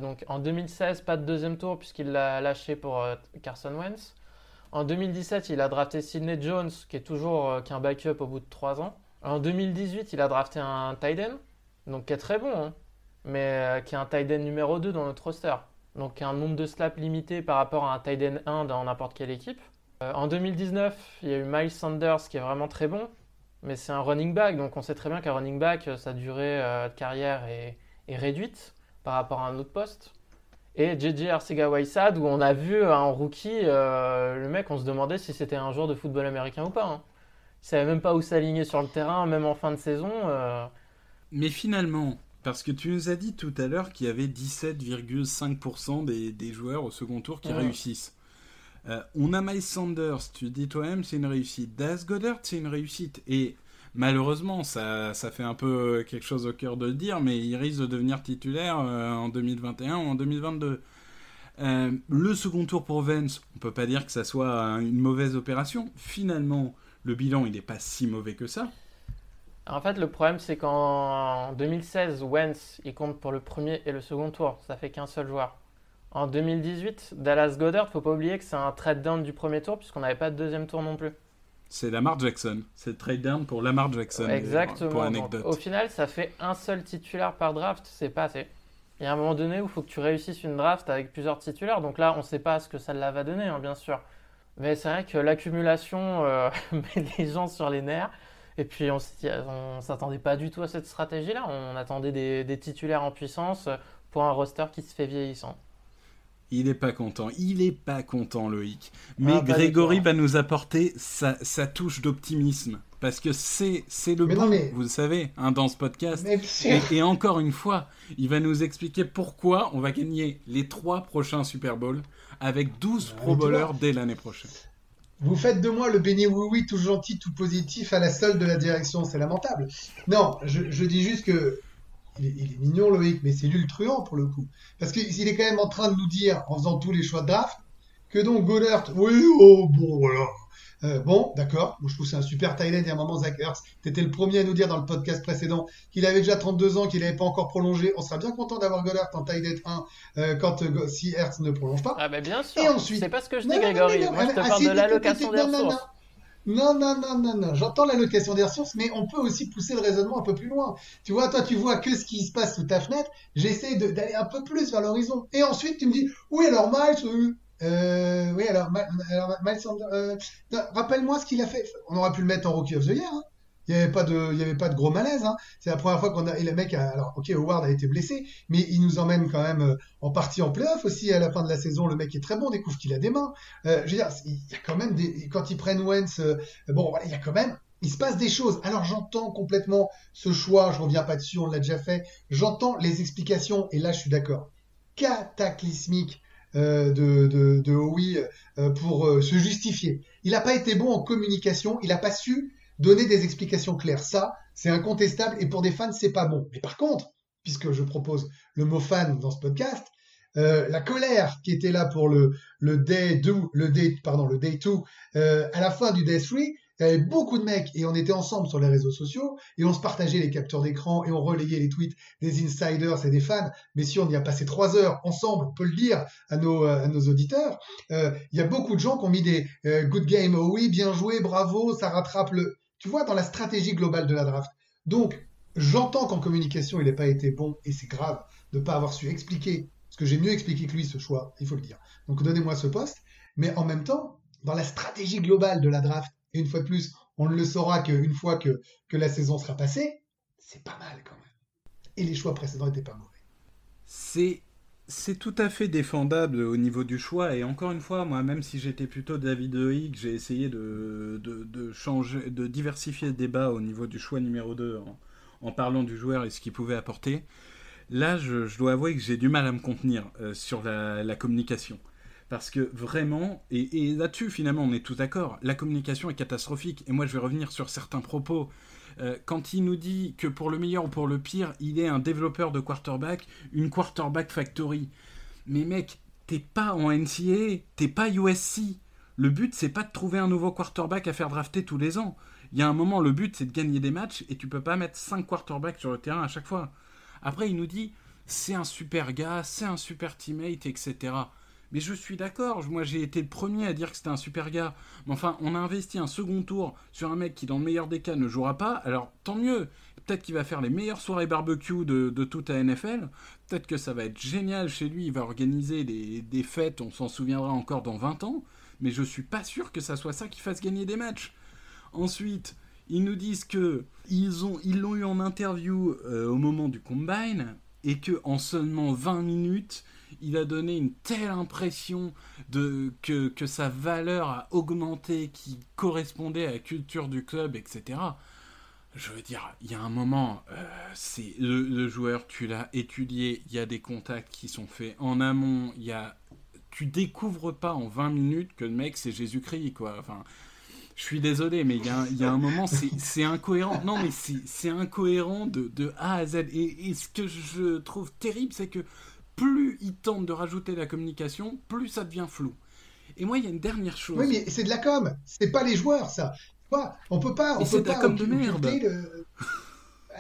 donc en 2016, pas de deuxième tour puisqu'il l'a lâché pour euh, Carson Wentz. En 2017, il a drafté Sidney Jones, qui est toujours euh, qu'un backup au bout de 3 ans. En 2018, il a drafté un tight end, donc qui est très bon, hein, mais qui est un tight end numéro 2 dans notre roster. Donc un nombre de slaps limité par rapport à un tight end 1 dans n'importe quelle équipe. Euh, en 2019, il y a eu Miles Sanders qui est vraiment très bon, mais c'est un running back, donc on sait très bien qu'un running back, euh, sa durée euh, de carrière est, réduite par rapport à un autre poste. Et JJ Arcega-Whiteside, où on a vu en rookie, le mec, on se demandait si c'était un joueur de football américain ou pas. Hein. Il savait même pas où s'aligner sur le terrain, même en fin de saison. Mais finalement, parce que tu nous as dit tout à l'heure qu'il y avait 17,5% des, joueurs au second tour qui réussissent. Euh, on a Miles Sanders, tu dis toi-même, c'est une réussite. Das Goddard, c'est une réussite. Et malheureusement, ça, fait un peu quelque chose au cœur de le dire, mais il risque de devenir titulaire euh, en 2021 ou en 2022. Euh, le second tour pour Vance, on peut pas dire que ça soit une mauvaise opération. Finalement, le bilan, il n'est pas si mauvais que ça. En fait, le problème, c'est qu'en 2016, Wentz, il compte pour le premier et le second tour. Ça fait qu'un seul joueur. En 2018, Dallas Goddard, faut pas oublier que c'est un trade down du premier tour puisqu'on n'avait pas de deuxième tour non plus. C'est Lamar Jackson. C'est le trade down pour Lamar Jackson. Exactement. Pour anecdote. au final, ça fait un seul titulaire par draft. C'est pas assez. Il y a un moment donné où il faut que tu réussisses une draft avec plusieurs titulaires. Donc là, on ne sait pas ce que ça va donner, hein, bien sûr. Mais c'est vrai que l'accumulation euh, met les gens sur les nerfs. Et puis on ne s'attendait pas du tout à cette stratégie-là. On attendait des, des, titulaires en puissance pour un roster qui se fait vieillissant. Il est pas content. Il est pas content, Loïc. Mais ah, Grégory va nous apporter sa, touche d'optimisme. Parce que c'est, c'est le bon, vous le savez, hein, dans ce podcast. Et, encore une fois, il va nous expliquer pourquoi on va gagner les trois prochains Super Bowls avec 12 Pro Bowlers dès l'année prochaine. Vous faites de moi le béni oui oui tout gentil, tout positif à la seule de la direction, c'est lamentable. Non, je dis juste que il est, mignon Loïc, mais c'est lui le truand pour le coup. Parce qu'il est quand même en train de nous dire, en faisant tous les choix de draft, que donc Goddard, oui, oh bon, voilà. Euh, bon, d'accord. Moi, je trouve c'est un super tight Il y a un moment, Zach Ertz, t'étais le premier à nous dire dans le podcast précédent qu'il avait déjà 32 ans, qu'il n'avait pas encore prolongé. On sera bien content d'avoir Goddard en tight 1 euh, quand euh, si Hertz ne prolonge pas. Ah, bah bien sûr. Et ensuite. C'est pas ce que je dis, Grégory. Moi, je te parle de l'allocation des ressources. Non, non, non, non, non. J'entends l'allocation des ressources, mais on peut aussi pousser le raisonnement un peu plus loin. Tu vois, toi, tu vois que ce qui se passe sous ta fenêtre. J'essaie d'aller un peu plus vers l'horizon. Et ensuite, tu me dis, oui, alors Miles, euh, euh oui, alors, Miles, euh, rappelle-moi ce qu'il a fait. On aurait pu le mettre en Rookie of the Year. Hein. Il n'y avait pas de, y avait pas de gros malaise. Hein. C'est la première fois qu'on a. Et le mec, alors, ok, Howard a été blessé, mais il nous emmène quand même euh, en partie en playoff aussi à la fin de la saison. Le mec est très bon, on découvre qu'il a des mains. Euh, je veux dire, il y a quand même des. Quand ils prennent Wentz, euh, bon, il y a quand même. Il se passe des choses. Alors j'entends complètement ce choix, je reviens pas dessus, on l'a déjà fait. J'entends les explications, et là je suis d'accord. Cataclysmique euh, de, de, de pour se justifier. Il n'a pas été bon en communication, il n'a pas su donner des explications claires. Ça, c'est incontestable et pour des fans, c'est pas bon. Mais par contre, puisque je propose le mot fan dans ce podcast, euh, la colère qui était là pour le, le day 2, le day, pardon, le day 2, euh, à la fin du day 3, il y avait beaucoup de mecs et on était ensemble sur les réseaux sociaux et on se partageait les captures d'écran et on relayait les tweets des insiders et des fans. Mais si on y a passé trois heures ensemble, on peut le dire à nos, à nos auditeurs, euh, il y a beaucoup de gens qui ont mis des good game, oh oui, bien joué, bravo, ça rattrape le tu vois, dans la stratégie globale de la draft. Donc, j'entends qu'en communication, il n'a pas été bon, et c'est grave de ne pas avoir su expliquer, parce que j'ai mieux expliqué que lui ce choix, il faut le dire. Donc, donnez-moi ce poste. Mais en même temps, dans la stratégie globale de la draft, et une fois de plus, on ne le saura qu'une fois que, que la saison sera passée, c'est pas mal quand même. Et les choix précédents n'étaient pas mauvais. C'est c'est tout à fait défendable au niveau du choix. Et encore une fois, moi, même si j'étais plutôt David j'ai essayé de, de, changer, de diversifier le débat au niveau du choix numéro 2 en, parlant du joueur et ce qu'il pouvait apporter. Là, je, dois avouer que j'ai du mal à me contenir euh, sur la, communication. Parce que vraiment, et, et là-dessus finalement on est tous d'accord, la communication est catastrophique. Et moi je vais revenir sur certains propos euh, quand il nous dit que pour le meilleur ou pour le pire, il est un développeur de quarterback, une quarterback factory. Mais mec, t'es pas en NCAA, t'es pas USC. Le but, c'est pas de trouver un nouveau quarterback à faire drafter tous les ans. Il y a un moment, le but, c'est de gagner des matchs et tu peux pas mettre 5 quarterbacks sur le terrain à chaque fois. Après, il nous dit, c'est un super gars, c'est un super teammate, etc. Mais je suis d'accord, moi j'ai été le premier à dire que c'était un super gars. Mais enfin, on a investi un second tour sur un mec qui, dans le meilleur des cas, ne jouera pas. Alors tant mieux. Peut-être qu'il va faire les meilleures soirées barbecue de, toute la NFL. Peut-être que ça va être génial chez lui. Il va organiser des, fêtes, on s'en souviendra encore dans 20 ans. Mais je suis pas sûr que ça soit ça qui fasse gagner des matchs. Ensuite, ils nous disent que ils l'ont eu en interview euh, au moment du combine et que en seulement 20 minutes il a donné une telle impression de que, sa valeur a augmenté, qui correspondait à la culture du club, etc. Je veux dire, il y a un moment, euh, c'est le, joueur, tu l'as étudié, il y a des contacts qui sont faits en amont, il y a, tu découvres pas en 20 minutes que le mec c'est Jésus-Christ, quoi. Enfin, je suis désolé, mais il y, a un moment, c'est incohérent. Non, mais c'est incohérent de, de, A à Z. Et, ce que je trouve terrible, c'est que plus ils tentent de rajouter la communication, plus ça devient flou. Et moi, il y a une dernière chose. Oui, mais c'est de la com. C'est pas les joueurs, ça. Quoi on peut pas. On peut pas com de merde. Le...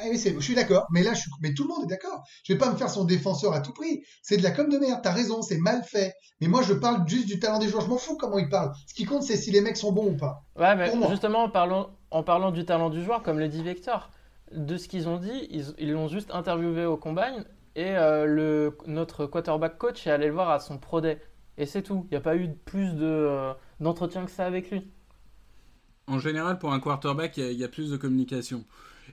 Ah je suis d'accord, mais là, je suis... mais tout le monde est d'accord. Je vais pas me faire son défenseur à tout prix. C'est de la com de merde. T'as raison, c'est mal fait. Mais moi, je parle juste du talent des joueurs. Je m'en fous comment ils parlent. Ce qui compte, c'est si les mecs sont bons ou pas. Ouais, mais justement, en parlant, en parlant du talent du joueur, comme le dit Vector, de ce qu'ils ont dit, ils l'ont juste interviewé au combine et euh, le, notre quarterback coach est allé le voir à son pro day. Et c'est tout. Il n'y a pas eu plus de, euh, d'entretien que ça avec lui. En général, pour un quarterback, il y, a plus de communication.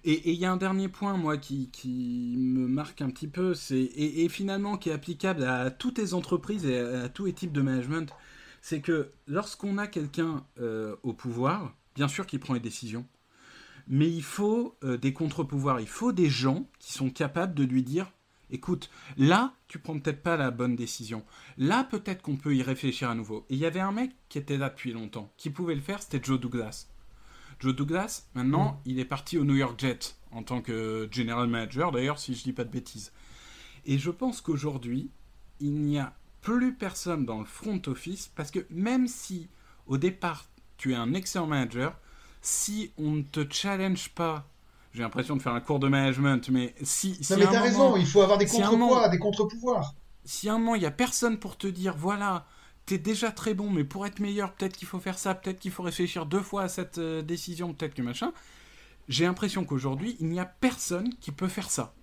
Et il y a un dernier point, moi, qui, qui me marque un petit peu, c'est, et, finalement qui est applicable à toutes les entreprises et à, tous les types de management, c'est que lorsqu'on a quelqu'un euh, au pouvoir, bien sûr qu'il prend les décisions, mais il faut des contre-pouvoirs, il faut des gens qui sont capables de lui dire écoute, là, tu prends peut-être pas la bonne décision. Là, peut-être qu'on peut y réfléchir à nouveau. Et il y avait un mec qui était là depuis longtemps, qui pouvait le faire, c'était Joe Douglas. Joe Douglas, maintenant, mm. il est parti au New York Jets en tant que general manager, d'ailleurs, si je dis pas de bêtises. Et je pense qu'aujourd'hui, il n'y a plus personne dans le front office, parce que même si au départ, tu es un excellent manager, si on ne te challenge pas j'ai l'impression de faire un cours de management, mais si. non, mais t'as raison, il faut avoir des contre-pouvoirs, des contre-pouvoirs. Si à un moment, il n'y a personne pour te dire, voilà, t'es déjà très bon, mais pour être meilleur, peut-être qu'il faut faire ça, peut-être qu'il faut réfléchir deux fois à cette euh, décision, peut-être que machin. J'ai l'impression qu'aujourd'hui, il n'y a personne qui peut faire ça.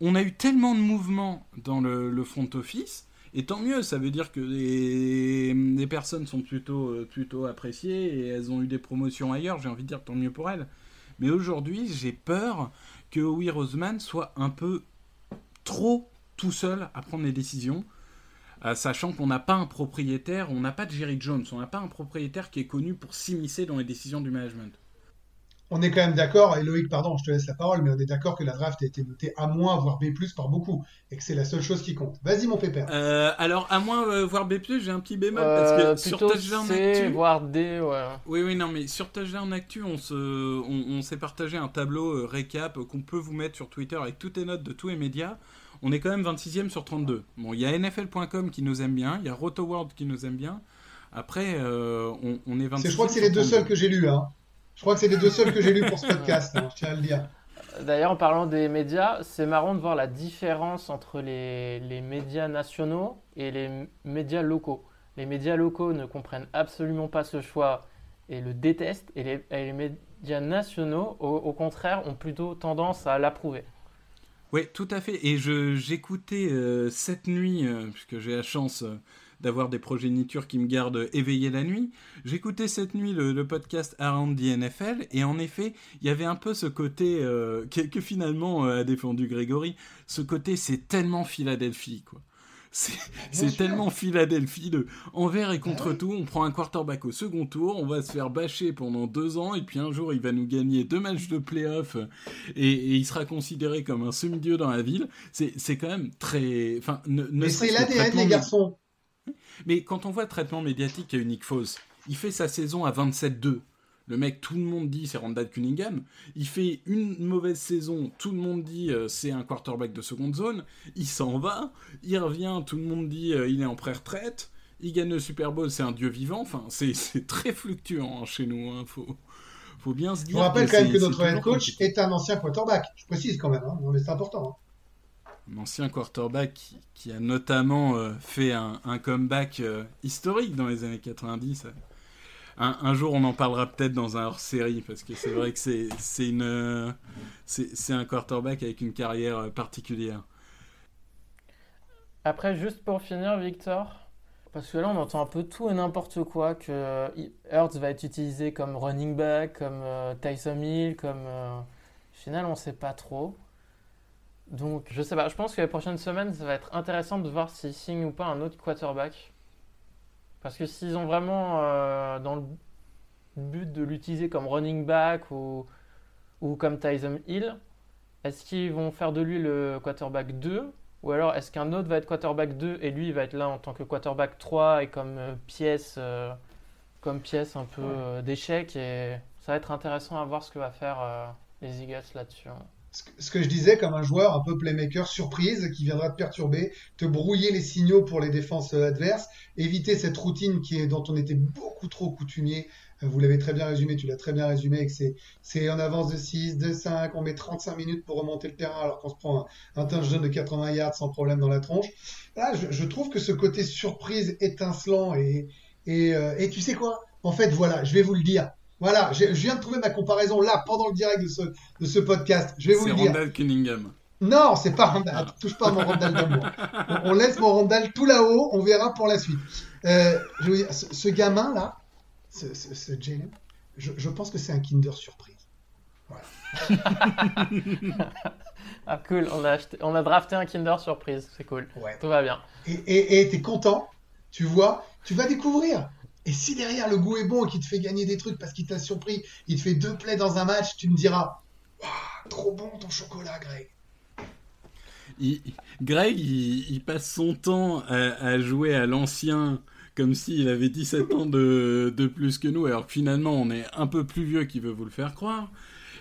On a eu tellement de mouvements dans le, front office, et tant mieux, ça veut dire que les, personnes sont plutôt, euh, plutôt appréciées et elles ont eu des promotions ailleurs, j'ai envie de dire tant mieux pour elles. Mais aujourd'hui, j'ai peur que Howie Roseman soit un peu trop tout seul à prendre les décisions, euh, sachant qu'on n'a pas un propriétaire, on n'a pas de Jerry Jones, on n'a pas un propriétaire qui est connu pour s'immiscer dans les décisions du management on est quand même d'accord, et Loïc, pardon, je te laisse la parole, mais on est d'accord que la draft a été notée à moins, voire B+, par beaucoup, et que c'est la seule chose qui compte. Vas-y, mon pépère. Euh, alors, à moins, euh, voire B+, j'ai un petit bémol, parce que euh, sur Touchdown Actu... voire D, ouais. Oui, oui, non, mais sur Touchdown Actu, on s'est on, s'est partagé un tableau récap qu'on peut vous mettre sur Twitter avec toutes les notes de tous les médias. On est quand même 26e sur 32. Bon, il y a NFL.com qui nous aime bien, il y a RotoWorld qui nous aime bien. Après, on, on, est 26e. Je crois que c'est les deux seuls que j'ai lus, hein. Je crois que c'est les deux seuls que j'ai lus pour ce podcast, hein, je tiens à le dire. D'ailleurs, en parlant des médias, c'est marrant de voir la différence entre les, médias nationaux et les médias locaux. Les médias locaux ne comprennent absolument pas ce choix et le détestent, et les, médias nationaux, au, contraire, ont plutôt tendance à l'approuver. Oui, tout à fait. Et j'écoutais euh, cette nuit, euh, puisque j'ai la chance euh, d'avoir des progénitures qui me gardent éveillé la nuit. J'écoutais cette nuit le, le, podcast Around the NFL et en effet, il y avait un peu ce côté euh, que, que, finalement euh, a défendu Grégory. Ce côté, c'est tellement Philadelphie, quoi. C'est tellement Philadelphie de envers et contre tout. On prend un quarterback au second tour, on va se faire bâcher pendant deux ans, et puis un jour il va nous gagner deux matchs de playoff et, et il sera considéré comme un semi-dieu dans la ville. C'est quand même très. Enfin, ne, ne Mais c'est l'ADN, les garçons. Mais quand on voit le traitement médiatique à Unique Foss, il fait sa saison à 27-2. Le mec, tout le monde dit c'est Randall Cunningham. Il fait une mauvaise saison, tout le monde dit euh, c'est un quarterback de seconde zone. Il s'en va, il revient, tout le monde dit euh, il est en pré-retraite. Il gagne le Super Bowl, c'est un dieu vivant. Enfin, c'est très fluctuant hein, chez nous. Hein. Faut, faut bien se dire. On rappelle quand même que notre head coach est un ancien quarterback. Je précise quand même, hein, mais c'est important. Un ancien quarterback qui, a notamment euh, fait un, comeback euh, historique dans les années 90 un, jour, on en parlera peut-être dans un hors-série, parce que c'est vrai que c'est c'est un quarterback avec une carrière particulière. Après, juste pour finir, Victor, parce que là, on entend un peu tout et n'importe quoi, que Hurts va être utilisé comme running back, comme euh, Tyson Hill, comme... Euh, final, on ne sait pas trop. Donc, je sais pas, je pense que les prochaines semaines, ça va être intéressant de voir s'ils signent ou pas un autre quarterback. Parce que s'ils ont vraiment euh, dans le but de l'utiliser comme running back ou, ou comme Tyson Hill, est-ce qu'ils vont faire de lui le quarterback 2 Ou alors est-ce qu'un autre va être quarterback 2 et lui il va être là en tant que quarterback 3 et comme euh, pièce, euh, comme pièce un peu d'échec? Et ça va être intéressant à voir ce que va faire les Eagles là-dessus. hein. Ce que- je disais comme un joueur un peu playmaker surprise qui viendra te perturber, te brouiller les signaux pour les défenses euh, adverses, éviter cette routine qui est, dont on était beaucoup trop coutumier. Euh, Vous l'avez très bien résumé, tu l'as très bien résumé, c'est, en avance de 6, de 5, on met 35 minutes pour remonter le terrain alors qu'on se prend un, un touchdown de 80 yards sans problème dans la tronche. Là, je, trouve que ce côté surprise étincelant et, et, euh, et tu sais quoi? En fait, voilà, je vais vous le dire. Voilà, j'ai- je viens de trouver ma comparaison là, pendant le direct de ce, de ce podcast. Je vais vous C'est le dire. Randall Cunningham. Non, c'est pas Randall. Touche pas à mon Randall d'amour. On, on laisse mon Randall tout là-haut. On verra pour la suite. Euh, je veux dire, ce, ce gamin là, ce, ce, ce Jalen, je, je pense que c'est un Kinder surprise. Ah cool, on a, acheté- on a drafté un Kinder surprise, c'est cool. Ouais. Tout va bien. Et et et t'es content, tu vois, tu vas découvrir. Et si derrière le goût est bon et qu'il te fait gagner des trucs parce qu'il t'a surpris, il te fait deux plays dans un match, tu me diras, Waouh, trop bon ton chocolat, Greg. Il- Greg, il, il passe son temps à, à jouer à l'ancien comme s'il avait 17 ans de, de plus que nous, alors que finalement on est un peu plus vieux qu'il veut vous le faire croire.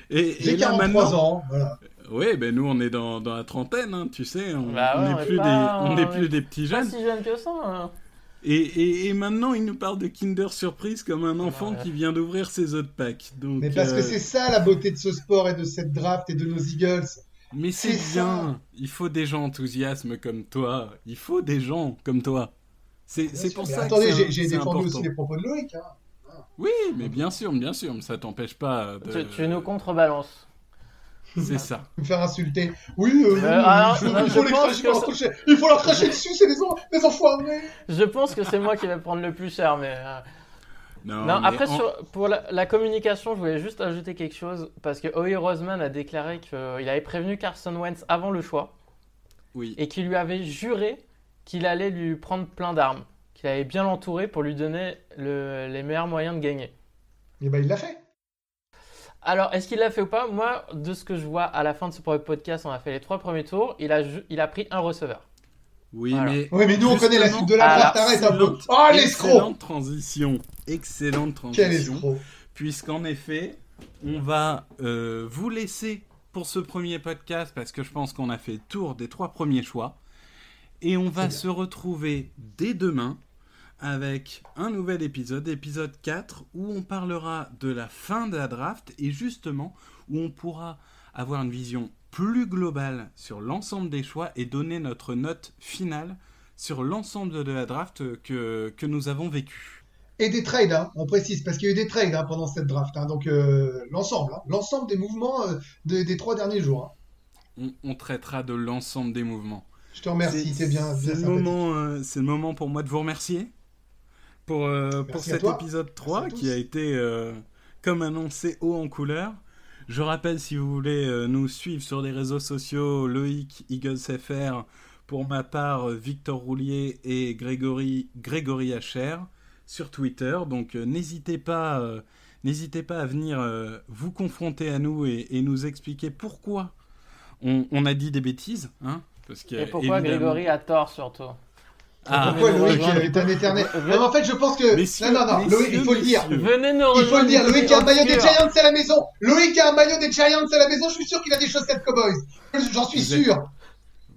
Et, J'ai et là 43 maintenant, ans, voilà. oui, ben nous on est dans, dans la trentaine, hein, tu sais, on Bah ouais, on on n'est est plus, pas- des, on on n'est est plus des petits Pas jeunes. si jeune que ça. hein. Et, et, et maintenant il nous parle de Kinder Surprise comme un enfant qui vient d'ouvrir ses œufs de Pâques. Donc, Mais parce euh, que c'est ça la beauté de ce sport et de cette draft et de nos Eagles. Mais c'est bien. ça. Il faut des gens enthousiastes comme toi. Il faut des gens comme toi. C'est pour mais ça attendez, que c'est j'ai défendu important. aussi les propos de Loïc. Hein. Oui, mais bien sûr, bien sûr, mais ça t'empêche pas de... Tu, tu nous contrebalances. C'est ça. Me faire insulter. Oui, euh, Euh, alors, il faut, non, il faut je les cracher, que il faut leur cracher, dessus, c'est les, en- les enfoirés. Je pense que c'est moi qui vais prendre le plus cher, mais. euh, Non, Non, mais après, sur- pour la, la communication, je voulais juste ajouter quelque chose. Parce que Howie Roseman a déclaré qu'il avait prévenu Carson Wentz avant le choix Oui. et qu'il lui avait juré qu'il allait lui prendre plein d'armes, qu'il allait bien l'entourer pour lui donner le- les meilleurs moyens de gagner. Et ben il l'a fait. Alors, est-ce qu'il l'a fait ou pas? Moi, de ce que je vois à la fin de ce premier podcast, on a fait les trois premiers tours. Il a, il a pris un receveur. Oui, Voilà. mais... Oui, mais nous on connaît la suite de la ah, draft, arrête un peu. Oh l'escroc Excellente transition. Excellente Quel transition. escroc Puisqu'en effet, on va euh, vous laisser pour ce premier podcast parce que je pense qu'on a fait le tour des trois premiers choix. Et on va se retrouver dès demain avec un nouvel épisode, épisode 4, où on parlera de la fin de la draft et justement où on pourra avoir une vision plus globale sur l'ensemble des choix et donner notre note finale sur l'ensemble de la draft que, que nous avons vécu. Et des trades, hein, on précise, parce qu'il y a eu des trades hein, pendant cette draft. hein, donc euh, l'ensemble, l'ensemble des mouvements euh, des, des trois derniers jours. On, on traitera de l'ensemble des mouvements. Je te remercie, C'est- bien. C'est le, moment, euh, c'est le moment pour moi de vous remercier pour, euh, pour cet toi. épisode 3 Merci à qui a été, euh, comme annoncé, haut en couleur. Je rappelle, si vous voulez euh, nous suivre sur les réseaux sociaux, Loïc Eagles FR, pour ma part, Victor Roulier et Grégory, Grégory HR sur Twitter. Donc euh, n'hésitez pas, euh, n'hésitez pas à venir euh, vous confronter à nous et, et nous expliquer pourquoi on, on a dit des bêtises. Hein, parce que, Et pourquoi évidemment- Grégory a tort surtout Ah, Pourquoi Loïc est un éternel Non, mais en fait, je pense que. Messieurs, non, non, non, Loïc, il faut le dire. Venez nous Il faut le dire, Loïc a un maillot des. Giants à la maison. Loïc a un maillot des Giants à la maison. Je suis sûr qu'il a des chaussettes Cowboys. J'en suis Vous êtes- sûr.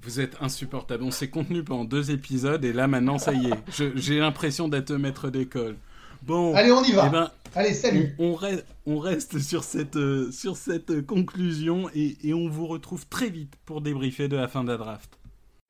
Vous êtes insupportable. On s'est contenu pendant deux épisodes et là maintenant ça y est. Je- J'ai l'impression d'être maître d'école. Bon, Allez, on y va. eh ben, Allez, salut. on, on reste, on reste sur cette, euh, sur cette euh, conclusion et, et on vous retrouve très vite pour débriefer de la fin de la draft.